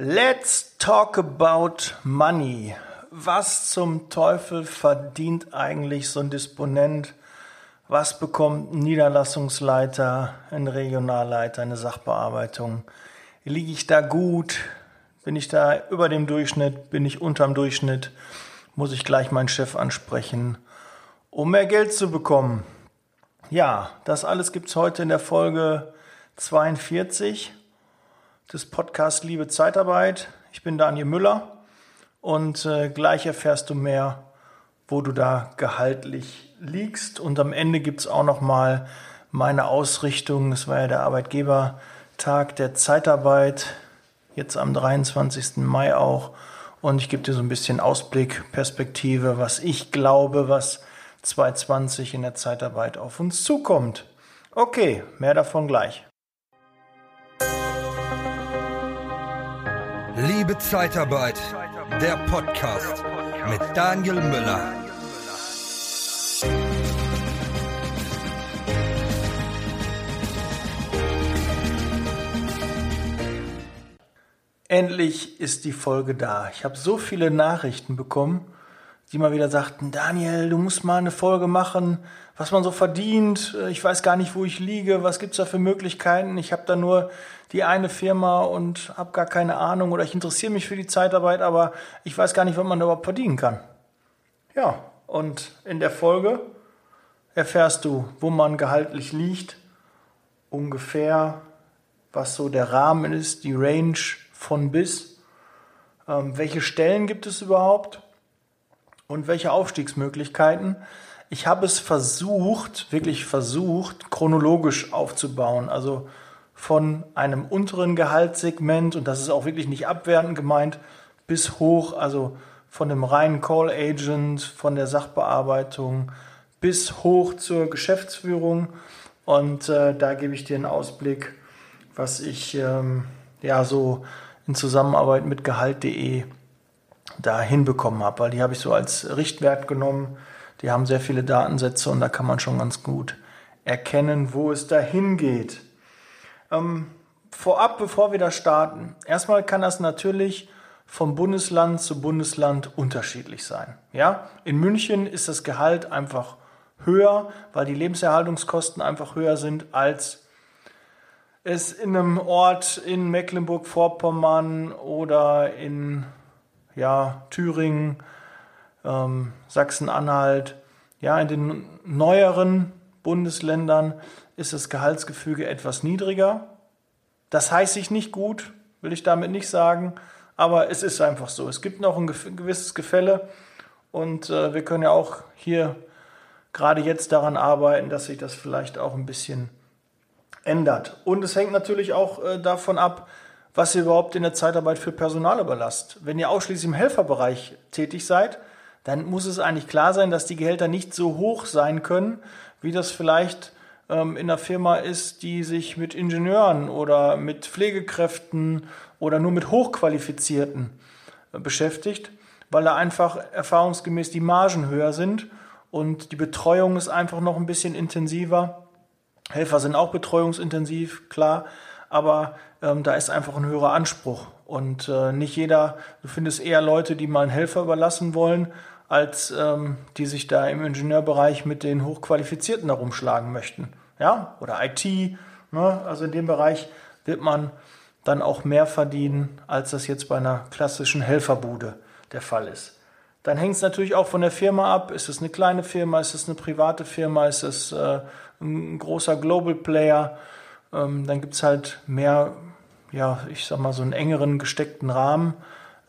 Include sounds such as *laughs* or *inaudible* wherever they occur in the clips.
Let's talk about money. Was zum Teufel verdient eigentlich so ein Disponent? Was bekommt ein Niederlassungsleiter, ein Regionalleiter, eine Sachbearbeitung? Liege ich da gut? Bin ich da über dem Durchschnitt? Bin ich unterm Durchschnitt? Muss ich gleich meinen Chef ansprechen, um mehr Geld zu bekommen? Ja, das alles gibt's heute in der Folge 42 des Podcasts Liebe Zeitarbeit. Ich bin Daniel Müller und äh, gleich erfährst du mehr, wo du da gehaltlich liegst. Und am Ende gibt's auch noch mal meine Ausrichtung. Es war ja der Arbeitgebertag der Zeitarbeit, jetzt am 23. Mai auch. Und ich gebe dir so ein bisschen Ausblick, Perspektive, was ich glaube, was 2020 in der Zeitarbeit auf uns zukommt. Okay, mehr davon gleich. Liebe Zeitarbeit, der Podcast mit Daniel Müller. Endlich ist die Folge da. Ich habe so viele Nachrichten bekommen die mal wieder sagten, Daniel, du musst mal eine Folge machen, was man so verdient. Ich weiß gar nicht, wo ich liege. Was gibt's da für Möglichkeiten? Ich habe da nur die eine Firma und habe gar keine Ahnung oder ich interessiere mich für die Zeitarbeit, aber ich weiß gar nicht, was man da überhaupt verdienen kann. Ja, und in der Folge erfährst du, wo man gehaltlich liegt, ungefähr, was so der Rahmen ist, die Range von bis, ähm, welche Stellen gibt es überhaupt und welche Aufstiegsmöglichkeiten. Ich habe es versucht, wirklich versucht, chronologisch aufzubauen. Also von einem unteren Gehaltssegment, und das ist auch wirklich nicht abwertend gemeint, bis hoch, also von dem reinen Call Agent, von der Sachbearbeitung bis hoch zur Geschäftsführung. Und äh, da gebe ich dir einen Ausblick, was ich ähm, ja so in Zusammenarbeit mit Gehalt.de da hinbekommen habe, weil die habe ich so als Richtwert genommen. Die haben sehr viele Datensätze und da kann man schon ganz gut erkennen, wo es dahin geht. Ähm, vorab, bevor wir da starten, erstmal kann das natürlich vom Bundesland zu Bundesland unterschiedlich sein. Ja, in München ist das Gehalt einfach höher, weil die Lebenserhaltungskosten einfach höher sind als es in einem Ort in Mecklenburg-Vorpommern oder in ja, Thüringen, ähm, Sachsen-Anhalt. Ja, in den neueren Bundesländern ist das Gehaltsgefüge etwas niedriger. Das heißt ich nicht gut, will ich damit nicht sagen, aber es ist einfach so. Es gibt noch ein gewisses Gefälle und äh, wir können ja auch hier gerade jetzt daran arbeiten, dass sich das vielleicht auch ein bisschen ändert. Und es hängt natürlich auch äh, davon ab, was ihr überhaupt in der Zeitarbeit für Personal überlasst. Wenn ihr ausschließlich im Helferbereich tätig seid, dann muss es eigentlich klar sein, dass die Gehälter nicht so hoch sein können, wie das vielleicht ähm, in einer Firma ist, die sich mit Ingenieuren oder mit Pflegekräften oder nur mit Hochqualifizierten äh, beschäftigt, weil da einfach erfahrungsgemäß die Margen höher sind und die Betreuung ist einfach noch ein bisschen intensiver. Helfer sind auch betreuungsintensiv, klar, aber ähm, da ist einfach ein höherer Anspruch. Und äh, nicht jeder, du findest eher Leute, die mal einen Helfer überlassen wollen, als ähm, die sich da im Ingenieurbereich mit den Hochqualifizierten herumschlagen möchten. Ja, oder IT. Ne? Also in dem Bereich wird man dann auch mehr verdienen, als das jetzt bei einer klassischen Helferbude der Fall ist. Dann hängt es natürlich auch von der Firma ab. Ist es eine kleine Firma? Ist es eine private Firma? Ist es äh, ein großer Global Player? Ähm, dann gibt es halt mehr, ja, ich sag mal, so einen engeren gesteckten Rahmen.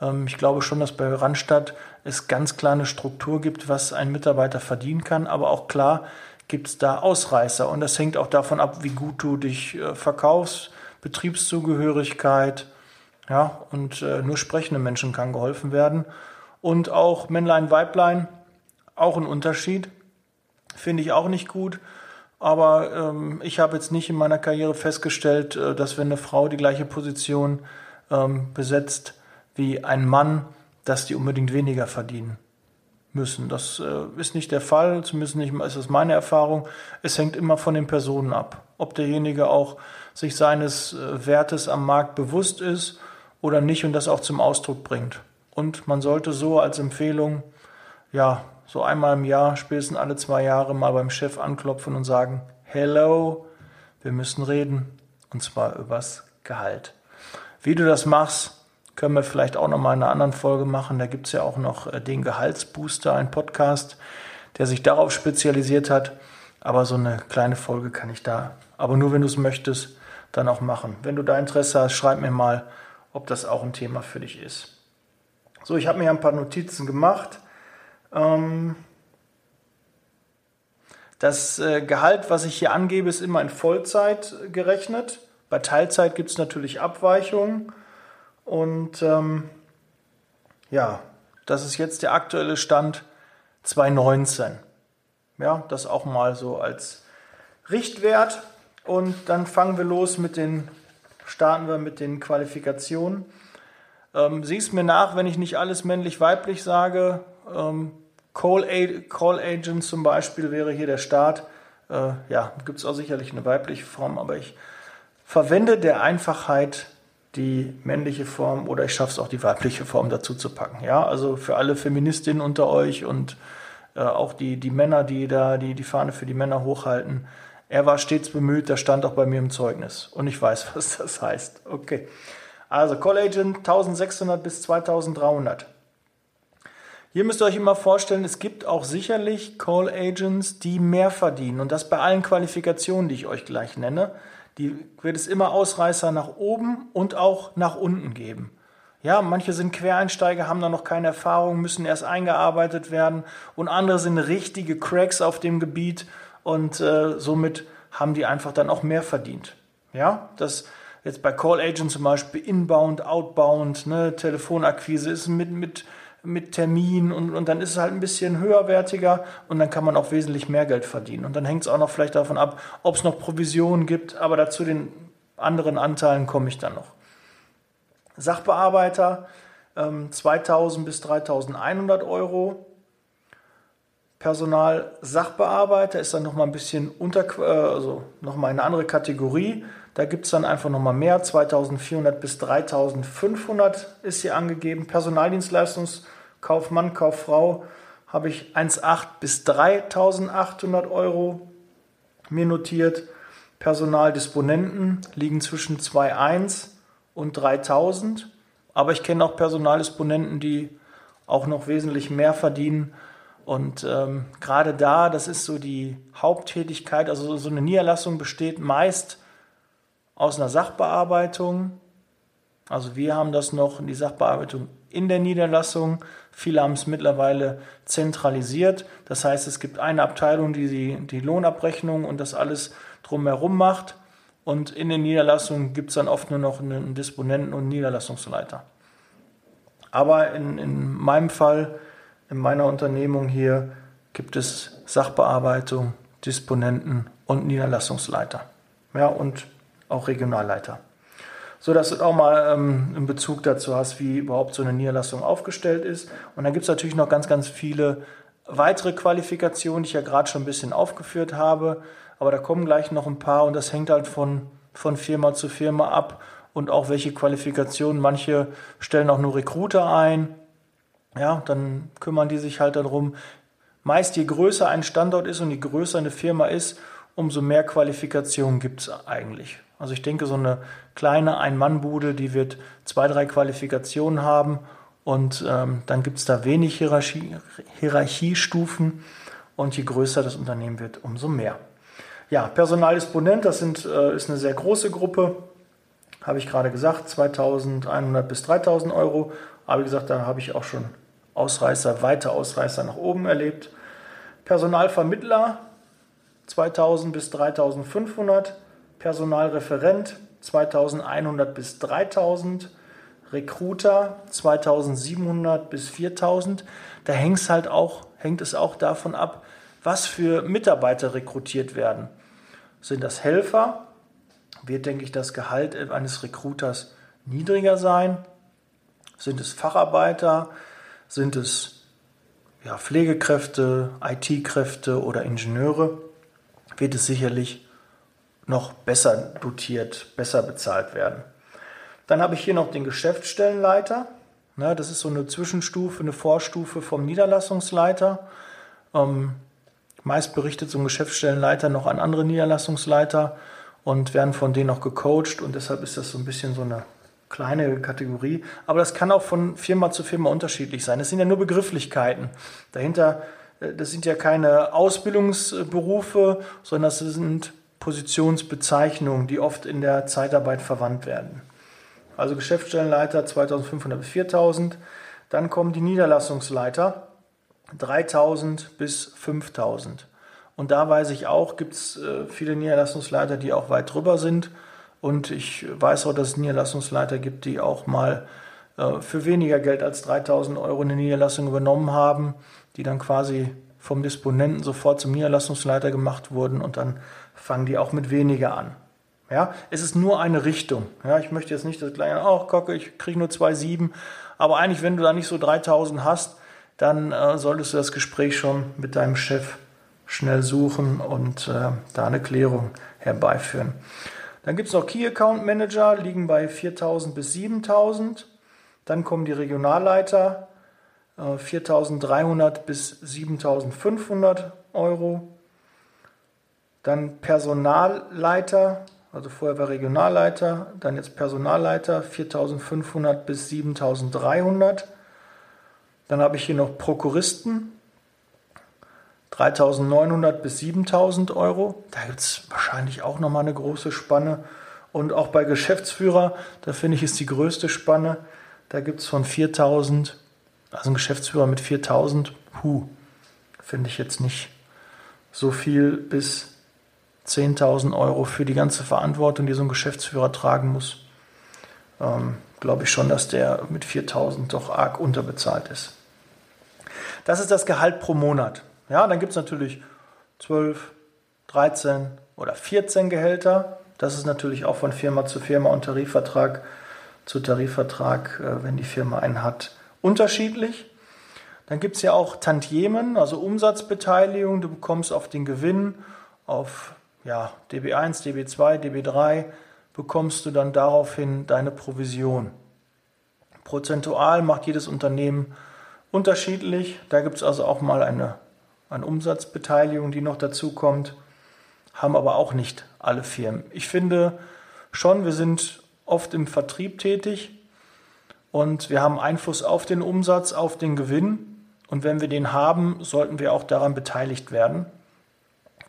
Ähm, ich glaube schon, dass bei Randstadt es ganz klar eine Struktur gibt, was ein Mitarbeiter verdienen kann, aber auch klar gibt es da Ausreißer. Und das hängt auch davon ab, wie gut du dich äh, verkaufst, Betriebszugehörigkeit, ja, und äh, nur sprechende Menschen kann geholfen werden. Und auch Männlein, Weiblein, auch ein Unterschied. Finde ich auch nicht gut. Aber ähm, ich habe jetzt nicht in meiner Karriere festgestellt, äh, dass wenn eine Frau die gleiche Position ähm, besetzt wie ein Mann, dass die unbedingt weniger verdienen müssen. Das äh, ist nicht der Fall, zumindest nicht ist das meine Erfahrung. Es hängt immer von den Personen ab, ob derjenige auch sich seines äh, Wertes am Markt bewusst ist oder nicht und das auch zum Ausdruck bringt. Und man sollte so als Empfehlung, ja, so einmal im Jahr, spätestens alle zwei Jahre mal beim Chef anklopfen und sagen, hello, wir müssen reden, und zwar übers Gehalt. Wie du das machst, können wir vielleicht auch noch mal in einer anderen Folge machen. Da gibt es ja auch noch äh, den Gehaltsbooster, ein Podcast, der sich darauf spezialisiert hat. Aber so eine kleine Folge kann ich da, aber nur wenn du es möchtest, dann auch machen. Wenn du da Interesse hast, schreib mir mal, ob das auch ein Thema für dich ist. So, ich habe mir ein paar Notizen gemacht. Ähm, das äh, Gehalt, was ich hier angebe, ist immer in Vollzeit gerechnet. Bei Teilzeit gibt es natürlich Abweichungen. Und ähm, ja, das ist jetzt der aktuelle Stand 2019. Ja, das auch mal so als Richtwert. Und dann fangen wir los mit den, starten wir mit den Qualifikationen. Ähm, siehst mir nach, wenn ich nicht alles männlich-weiblich sage. Ähm, Call, Call Agent zum Beispiel wäre hier der Start. Äh, ja, gibt es auch sicherlich eine weibliche Form, aber ich verwende der Einfachheit die männliche Form oder ich schaffe es auch die weibliche Form dazu zu packen. Ja, also für alle Feministinnen unter euch und äh, auch die, die Männer, die da die, die Fahne für die Männer hochhalten. Er war stets bemüht, das stand auch bei mir im Zeugnis. Und ich weiß, *laughs* was das heißt. Okay. Also Call Agent 1600 bis 2300. Hier müsst ihr euch immer vorstellen, es gibt auch sicherlich Call Agents, die mehr verdienen. Und das bei allen Qualifikationen, die ich euch gleich nenne die wird es immer Ausreißer nach oben und auch nach unten geben. Ja, manche sind Quereinsteiger, haben da noch keine Erfahrung, müssen erst eingearbeitet werden und andere sind richtige Cracks auf dem Gebiet und äh, somit haben die einfach dann auch mehr verdient. Ja, das jetzt bei Call Agent zum Beispiel Inbound, Outbound, ne, Telefonakquise ist mit, mit mit Termin und, und dann ist es halt ein bisschen höherwertiger und dann kann man auch wesentlich mehr Geld verdienen. Und dann hängt es auch noch vielleicht davon ab, ob es noch Provisionen gibt, aber dazu den anderen Anteilen komme ich dann noch. Sachbearbeiter ähm, 2000 bis 3100 Euro. Personal Sachbearbeiter ist dann nochmal ein bisschen unter, äh, also nochmal eine andere Kategorie. Da gibt es dann einfach nochmal mehr. 2400 bis 3500 ist hier angegeben. Personaldienstleistungskaufmann, Kauffrau habe ich 1,8 bis 3800 Euro mir notiert. Personaldisponenten liegen zwischen 2,1 und 3000. Aber ich kenne auch Personaldisponenten, die auch noch wesentlich mehr verdienen. Und ähm, gerade da, das ist so die Haupttätigkeit, also so eine Niederlassung besteht meist aus einer Sachbearbeitung. Also wir haben das noch, die Sachbearbeitung in der Niederlassung. Viele haben es mittlerweile zentralisiert. Das heißt, es gibt eine Abteilung, die die, die Lohnabrechnung und das alles drumherum macht. Und in den Niederlassungen gibt es dann oft nur noch einen Disponenten und Niederlassungsleiter. Aber in, in meinem Fall, in meiner Unternehmung hier, gibt es Sachbearbeitung, Disponenten und Niederlassungsleiter. Ja, und auch Regionalleiter. So dass du auch mal ähm, einen Bezug dazu hast, wie überhaupt so eine Niederlassung aufgestellt ist. Und dann gibt es natürlich noch ganz, ganz viele weitere Qualifikationen, die ich ja gerade schon ein bisschen aufgeführt habe. Aber da kommen gleich noch ein paar und das hängt halt von, von Firma zu Firma ab und auch welche Qualifikationen. Manche stellen auch nur Recruiter ein. Ja, dann kümmern die sich halt darum. Meist je größer ein Standort ist und je größer eine Firma ist, umso mehr Qualifikationen gibt es eigentlich. Also ich denke, so eine kleine Ein-Mann-Bude, die wird zwei, drei Qualifikationen haben und ähm, dann gibt es da wenig Hierarchie, Hierarchiestufen und je größer das Unternehmen wird, umso mehr. Ja, Personaldisponent, das sind, äh, ist eine sehr große Gruppe, habe ich gerade gesagt, 2100 bis 3000 Euro. Aber wie gesagt, da habe ich auch schon Ausreißer, weite Ausreißer nach oben erlebt. Personalvermittler 2000 bis 3500 Personalreferent 2100 bis 3000, Recruiter 2700 bis 4000. Da hängt es halt auch, hängt es auch davon ab, was für Mitarbeiter rekrutiert werden. Sind das Helfer? Wird, denke ich, das Gehalt eines Recruiters niedriger sein? Sind es Facharbeiter? Sind es ja, Pflegekräfte, IT-Kräfte oder Ingenieure? Wird es sicherlich noch besser dotiert, besser bezahlt werden. Dann habe ich hier noch den Geschäftsstellenleiter. Das ist so eine Zwischenstufe, eine Vorstufe vom Niederlassungsleiter. Ähm, meist berichtet so ein Geschäftsstellenleiter noch an andere Niederlassungsleiter und werden von denen auch gecoacht und deshalb ist das so ein bisschen so eine kleine Kategorie. Aber das kann auch von Firma zu Firma unterschiedlich sein. Das sind ja nur Begrifflichkeiten. Dahinter, äh, das sind ja keine Ausbildungsberufe, sondern das sind Positionsbezeichnungen, die oft in der Zeitarbeit verwandt werden. Also Geschäftsstellenleiter 2500 bis 4000. Dann kommen die Niederlassungsleiter 3000 bis 5000. Und da weiß ich auch, gibt es äh, viele Niederlassungsleiter, die auch weit drüber sind. Und ich weiß auch, dass es Niederlassungsleiter gibt, die auch mal äh, für weniger Geld als 3000 Euro eine Niederlassung übernommen haben, die dann quasi vom Disponenten sofort zum Niederlassungsleiter gemacht wurden und dann fangen die auch mit weniger an. Ja, es ist nur eine Richtung. Ja, ich möchte jetzt nicht das kleine, auch gucke, ich kriege nur 2,7. Aber eigentlich, wenn du da nicht so 3000 hast, dann äh, solltest du das Gespräch schon mit deinem Chef schnell suchen und äh, da eine Klärung herbeiführen. Dann gibt es noch Key Account Manager, liegen bei 4000 bis 7000. Dann kommen die Regionalleiter, 4300 bis 7500 Euro. Dann Personalleiter, also vorher war Regionalleiter, dann jetzt Personalleiter 4500 bis 7300. Dann habe ich hier noch Prokuristen 3900 bis 7000 Euro. Da gibt es wahrscheinlich auch nochmal eine große Spanne. Und auch bei Geschäftsführer, da finde ich, ist die größte Spanne. Da gibt es von 4000, also ein Geschäftsführer mit 4000, puh, finde ich jetzt nicht so viel bis 10.000 Euro für die ganze Verantwortung, die so ein Geschäftsführer tragen muss. Ähm, Glaube ich schon, dass der mit 4.000 doch arg unterbezahlt ist. Das ist das Gehalt pro Monat. Ja, dann gibt es natürlich 12, 13 oder 14 Gehälter. Das ist natürlich auch von Firma zu Firma und Tarifvertrag zu Tarifvertrag, äh, wenn die Firma einen hat, unterschiedlich. Dann gibt es ja auch Tantiemen, also Umsatzbeteiligung. Du bekommst auf den Gewinn, auf ja, DB1, DB2, DB3, bekommst du dann daraufhin deine Provision. Prozentual macht jedes Unternehmen unterschiedlich. Da gibt es also auch mal eine, eine Umsatzbeteiligung, die noch dazu kommt. Haben aber auch nicht alle Firmen. Ich finde schon, wir sind oft im Vertrieb tätig und wir haben Einfluss auf den Umsatz, auf den Gewinn. Und wenn wir den haben, sollten wir auch daran beteiligt werden.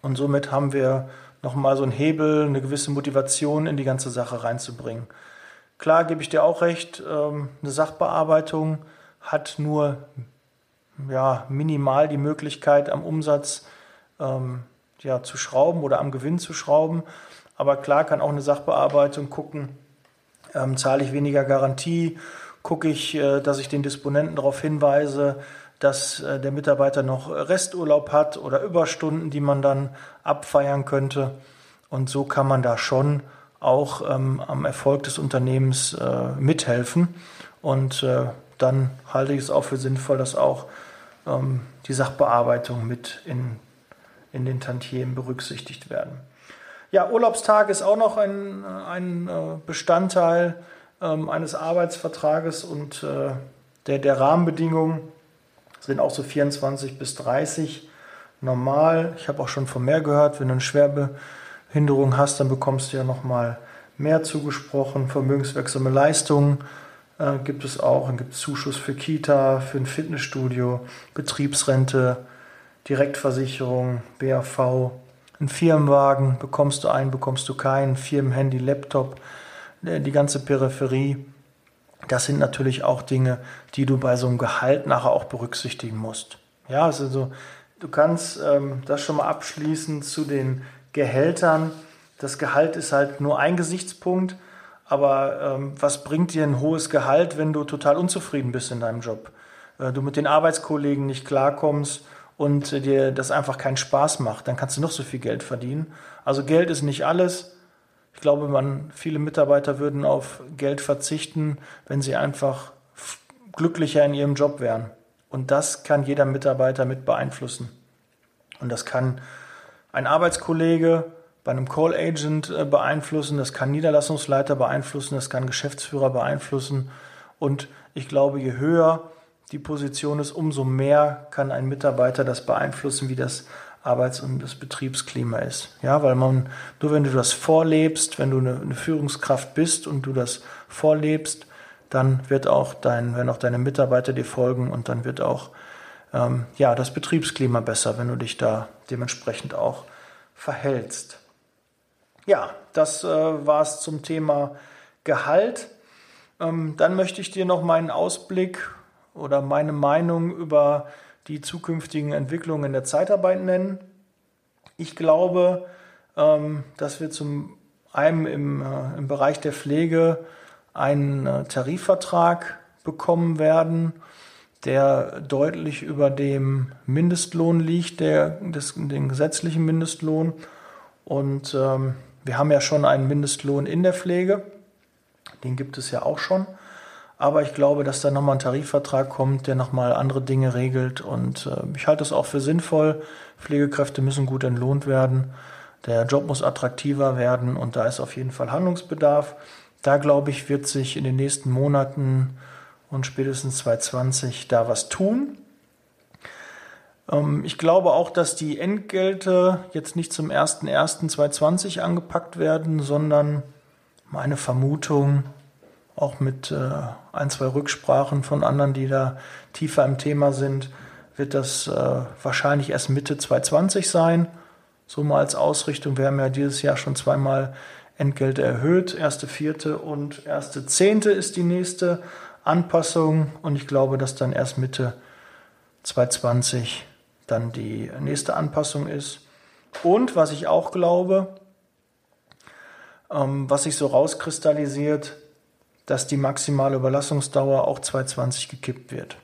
Und somit haben wir nochmal so einen Hebel, eine gewisse Motivation in die ganze Sache reinzubringen. Klar gebe ich dir auch recht, ähm, eine Sachbearbeitung hat nur ja, minimal die Möglichkeit, am Umsatz ähm, ja, zu schrauben oder am Gewinn zu schrauben. Aber klar kann auch eine Sachbearbeitung gucken, ähm, zahle ich weniger Garantie, gucke ich, äh, dass ich den Disponenten darauf hinweise, dass äh, der Mitarbeiter noch Resturlaub hat oder Überstunden, die man dann abfeiern könnte. Und so kann man da schon auch ähm, am Erfolg des Unternehmens äh, mithelfen. Und äh, dann halte ich es auch für sinnvoll, dass auch ähm, die Sachbearbeitung mit in, in den Tantiemen berücksichtigt werden. Ja, Urlaubstag ist auch noch ein, ein äh, Bestandteil eines Arbeitsvertrages und äh, der, der Rahmenbedingungen sind auch so 24 bis 30 normal. Ich habe auch schon von mehr gehört, wenn du eine Schwerbehinderung hast, dann bekommst du ja noch mal mehr zugesprochen. Vermögenswirksame Leistungen äh, gibt es auch. Dann gibt es Zuschuss für Kita, für ein Fitnessstudio, Betriebsrente, Direktversicherung, BAV. Ein Firmenwagen bekommst du einen, bekommst du keinen. Firmenhandy, Laptop, die ganze Peripherie. Das sind natürlich auch Dinge, die du bei so einem Gehalt nachher auch berücksichtigen musst. Ja, also du kannst ähm, das schon mal abschließen zu den Gehältern. Das Gehalt ist halt nur ein Gesichtspunkt, aber ähm, was bringt dir ein hohes Gehalt, wenn du total unzufrieden bist in deinem Job? Äh, du mit den Arbeitskollegen nicht klarkommst und äh, dir das einfach keinen Spaß macht, dann kannst du noch so viel Geld verdienen. Also Geld ist nicht alles. Ich glaube, man, viele Mitarbeiter würden auf Geld verzichten, wenn sie einfach glücklicher in ihrem Job wären. Und das kann jeder Mitarbeiter mit beeinflussen. Und das kann ein Arbeitskollege bei einem Call Agent äh, beeinflussen, das kann Niederlassungsleiter beeinflussen, das kann Geschäftsführer beeinflussen. Und ich glaube, je höher die Position ist, umso mehr kann ein Mitarbeiter das beeinflussen, wie das Arbeits- und das Betriebsklima ist. Ja, weil man, nur wenn du das vorlebst, wenn du eine, eine Führungskraft bist und du das vorlebst, dann wird auch dein, werden auch deine Mitarbeiter dir folgen und dann wird auch ähm, ja, das Betriebsklima besser, wenn du dich da dementsprechend auch verhältst. Ja, das äh, war es zum Thema Gehalt. Ähm, dann möchte ich dir noch meinen Ausblick oder meine Meinung über die zukünftigen Entwicklungen in der Zeitarbeit nennen. Ich glaube, ähm, dass wir zum einen im, äh, im Bereich der Pflege einen äh, Tarifvertrag bekommen werden, der deutlich über dem Mindestlohn liegt, der, des, den gesetzlichen Mindestlohn. Und ähm, wir haben ja schon einen Mindestlohn in der Pflege, den gibt es ja auch schon. Aber ich glaube, dass da nochmal ein Tarifvertrag kommt, der nochmal andere Dinge regelt. Und äh, ich halte es auch für sinnvoll. Pflegekräfte müssen gut entlohnt werden. Der Job muss attraktiver werden und da ist auf jeden Fall Handlungsbedarf. Da glaube ich, wird sich in den nächsten Monaten und spätestens 2020 da was tun. Ähm, ich glaube auch, dass die Entgelte jetzt nicht zum 01.01.2020 angepackt werden, sondern meine Vermutung auch mit äh, ein, zwei Rücksprachen von anderen, die da tiefer im Thema sind, wird das äh, wahrscheinlich erst Mitte 2020 sein. So mal als Ausrichtung. Wir haben ja dieses Jahr schon zweimal Entgelte erhöht. Erste vierte und erste zehnte ist die nächste Anpassung. Und ich glaube, dass dann erst Mitte 2020 dann die nächste Anpassung ist. Und was ich auch glaube, ähm, was sich so rauskristallisiert, dass die maximale Überlassungsdauer auch 2020 gekippt wird.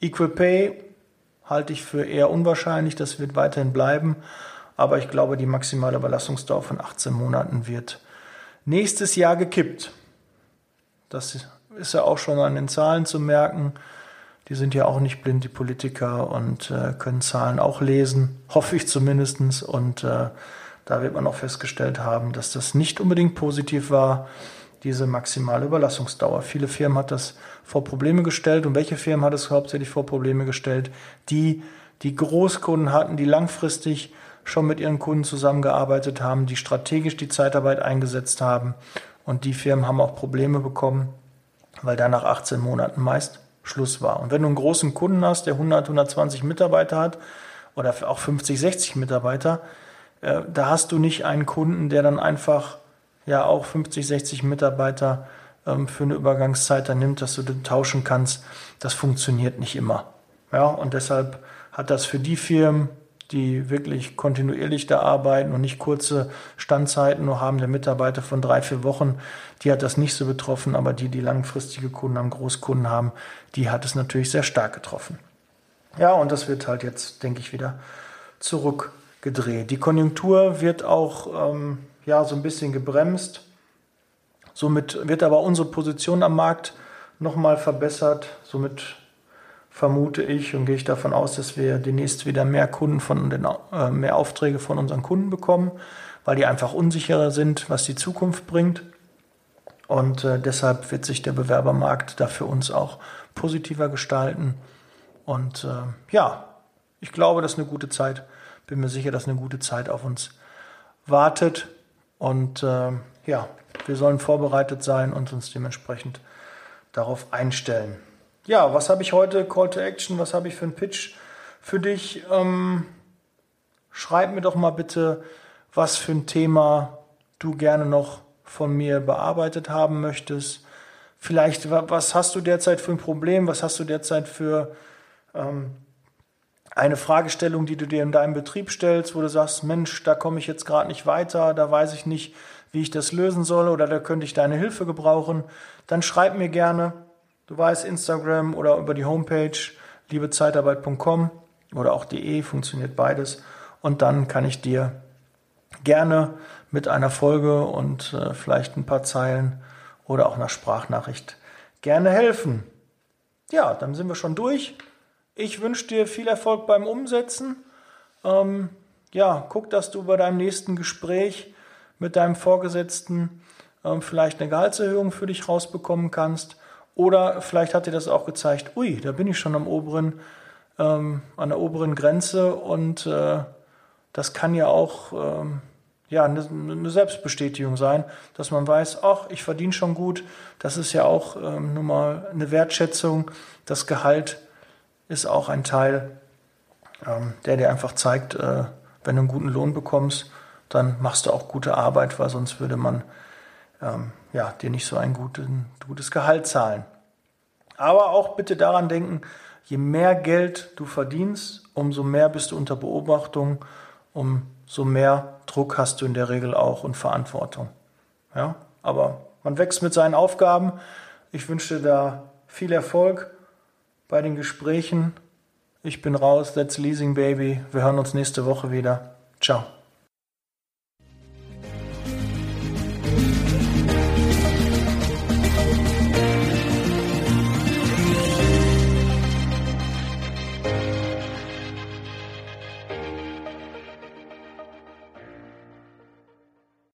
Equal Pay halte ich für eher unwahrscheinlich, das wird weiterhin bleiben, aber ich glaube, die maximale Überlassungsdauer von 18 Monaten wird nächstes Jahr gekippt. Das ist ja auch schon an den Zahlen zu merken. Die sind ja auch nicht blind, die Politiker, und äh, können Zahlen auch lesen, hoffe ich zumindest. Und äh, da wird man auch festgestellt haben, dass das nicht unbedingt positiv war diese maximale Überlassungsdauer. Viele Firmen hat das vor Probleme gestellt. Und welche Firmen hat es hauptsächlich vor Probleme gestellt? Die, die Großkunden hatten, die langfristig schon mit ihren Kunden zusammengearbeitet haben, die strategisch die Zeitarbeit eingesetzt haben. Und die Firmen haben auch Probleme bekommen, weil da nach 18 Monaten meist Schluss war. Und wenn du einen großen Kunden hast, der 100, 120 Mitarbeiter hat oder auch 50, 60 Mitarbeiter, äh, da hast du nicht einen Kunden, der dann einfach ja auch 50, 60 Mitarbeiter ähm, für eine Übergangszeit dann nimmt, dass du den tauschen kannst, das funktioniert nicht immer. Ja, und deshalb hat das für die Firmen, die wirklich kontinuierlich da arbeiten und nicht kurze Standzeiten nur haben, der Mitarbeiter von drei, vier Wochen, die hat das nicht so betroffen, aber die, die langfristige Kunden haben, Großkunden haben, die hat es natürlich sehr stark getroffen. Ja, und das wird halt jetzt, denke ich, wieder zurückgedreht. Die Konjunktur wird auch ähm, ja, so ein bisschen gebremst. Somit wird aber unsere Position am Markt nochmal verbessert. Somit vermute ich und gehe ich davon aus, dass wir demnächst wieder mehr Kunden von den, äh, mehr Aufträge von unseren Kunden bekommen, weil die einfach unsicherer sind, was die Zukunft bringt. Und äh, deshalb wird sich der Bewerbermarkt da für uns auch positiver gestalten. Und äh, ja, ich glaube, das ist eine gute Zeit. Bin mir sicher, dass eine gute Zeit auf uns wartet. Und äh, ja, wir sollen vorbereitet sein und uns dementsprechend darauf einstellen. Ja, was habe ich heute? Call to Action, was habe ich für einen Pitch für dich? Ähm, schreib mir doch mal bitte, was für ein Thema du gerne noch von mir bearbeitet haben möchtest. Vielleicht, was hast du derzeit für ein Problem? Was hast du derzeit für ähm, eine Fragestellung, die du dir in deinem Betrieb stellst, wo du sagst, Mensch, da komme ich jetzt gerade nicht weiter, da weiß ich nicht, wie ich das lösen soll oder da könnte ich deine Hilfe gebrauchen, dann schreib mir gerne. Du weißt, Instagram oder über die Homepage liebezeitarbeit.com oder auch de, funktioniert beides. Und dann kann ich dir gerne mit einer Folge und äh, vielleicht ein paar Zeilen oder auch einer Sprachnachricht gerne helfen. Ja, dann sind wir schon durch. Ich wünsche dir viel Erfolg beim Umsetzen. Ähm, ja, guck, dass du bei deinem nächsten Gespräch mit deinem Vorgesetzten ähm, vielleicht eine Gehaltserhöhung für dich rausbekommen kannst. Oder vielleicht hat dir das auch gezeigt, ui, da bin ich schon am oberen, ähm, an der oberen Grenze und äh, das kann ja auch ähm, ja, eine, Selbstbestätigung sein, dass man weiß, ach, ich verdiene schon gut. Das ist ja auch ähm, nun mal eine Wertschätzung. Das Gehalt ist auch ein Teil, ähm, der dir einfach zeigt, äh, wenn du einen guten Lohn bekommst, dann machst du auch gute Arbeit, weil sonst würde man ähm, ja, dir nicht so ein guten, gutes Gehalt zahlen. Aber auch bitte daran denken, je mehr Geld du verdienst, umso mehr bist du unter Beobachtung, umso mehr Druck hast du in der Regel auch und Verantwortung. Ja, aber man wächst mit seinen Aufgaben. Ich wünsche dir da viel Erfolg bei den Gesprächen. Ich bin raus. That's Leasing Baby. Wir hören uns nächste Woche wieder. Ciao.